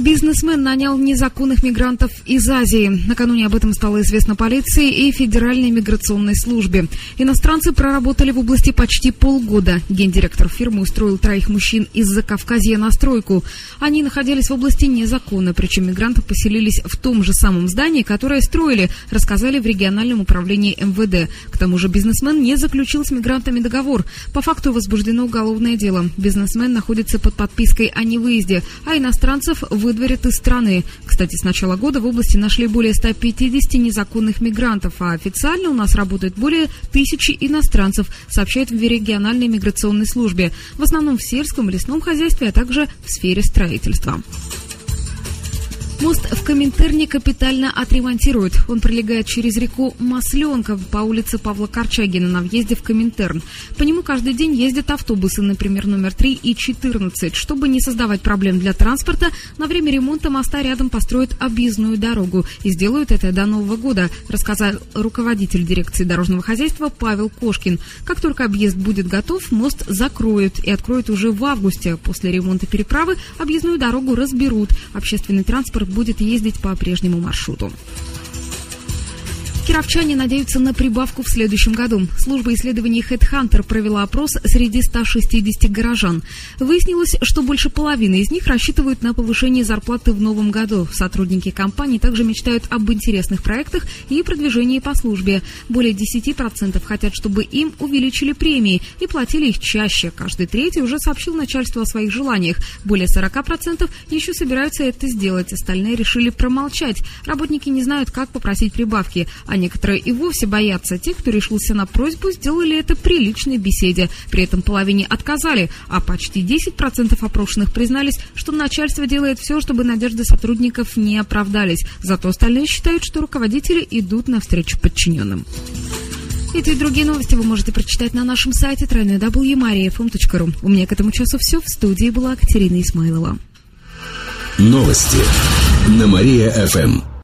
Бизнесмен нанял незаконных мигрантов из Азии. Накануне об этом стало известно полиции и Федеральной миграционной службе. Иностранцы проработали в области почти полгода. Гендиректор фирмы устроил троих мужчин из Закавказья на стройку. Они находились в области незаконно, причем мигранты поселились в том же самом здании, которое строили, рассказали в региональном управлении МВД. К тому же бизнесмен не заключил с мигрантами договор. По факту возбуждено уголовное дело. Бизнесмен находится под подпиской о невыезде, а иностранцев выдворят из страны. Кстати, с начала года в области нашли более 150 незаконных мигрантов, а официально у нас работает более тысячи иностранцев, сообщает в региональной миграционной службе. В основном в сельском, лесном хозяйстве, а также в сфере строительства. Мост в Коминтерне капитально отремонтируют. Он пролегает через реку Масленка по улице Павла Корчагина на въезде в Коминтерн. По нему каждый день ездят автобусы, например, номер 3 и 14. Чтобы не создавать проблем для транспорта, на время ремонта моста рядом построят объездную дорогу. И сделают это до Нового года, рассказал руководитель дирекции дорожного хозяйства Павел Кошкин. Как только объезд будет готов, мост закроют и откроют уже в августе. После ремонта переправы объездную дорогу разберут. Общественный транспорт будет ездить по прежнему маршруту. Кировчане надеются на прибавку в следующем году. Служба исследований HeadHunter провела опрос среди 160 горожан. Выяснилось, что больше половины из них рассчитывают на повышение зарплаты в новом году. Сотрудники компании также мечтают об интересных проектах и продвижении по службе. Более 10% хотят, чтобы им увеличили премии и платили их чаще. Каждый третий уже сообщил начальству о своих желаниях. Более 40% еще собираются это сделать. Остальные решили промолчать. Работники не знают, как попросить прибавки. Они некоторые и вовсе боятся. Те, кто решился на просьбу, сделали это при личной беседе. При этом половине отказали, а почти 10% опрошенных признались, что начальство делает все, чтобы надежды сотрудников не оправдались. Зато остальные считают, что руководители идут навстречу подчиненным. Эти и другие новости вы можете прочитать на нашем сайте www.mariafm.ru. У меня к этому часу все. В студии была Катерина Исмайлова. Новости на Мария-ФМ.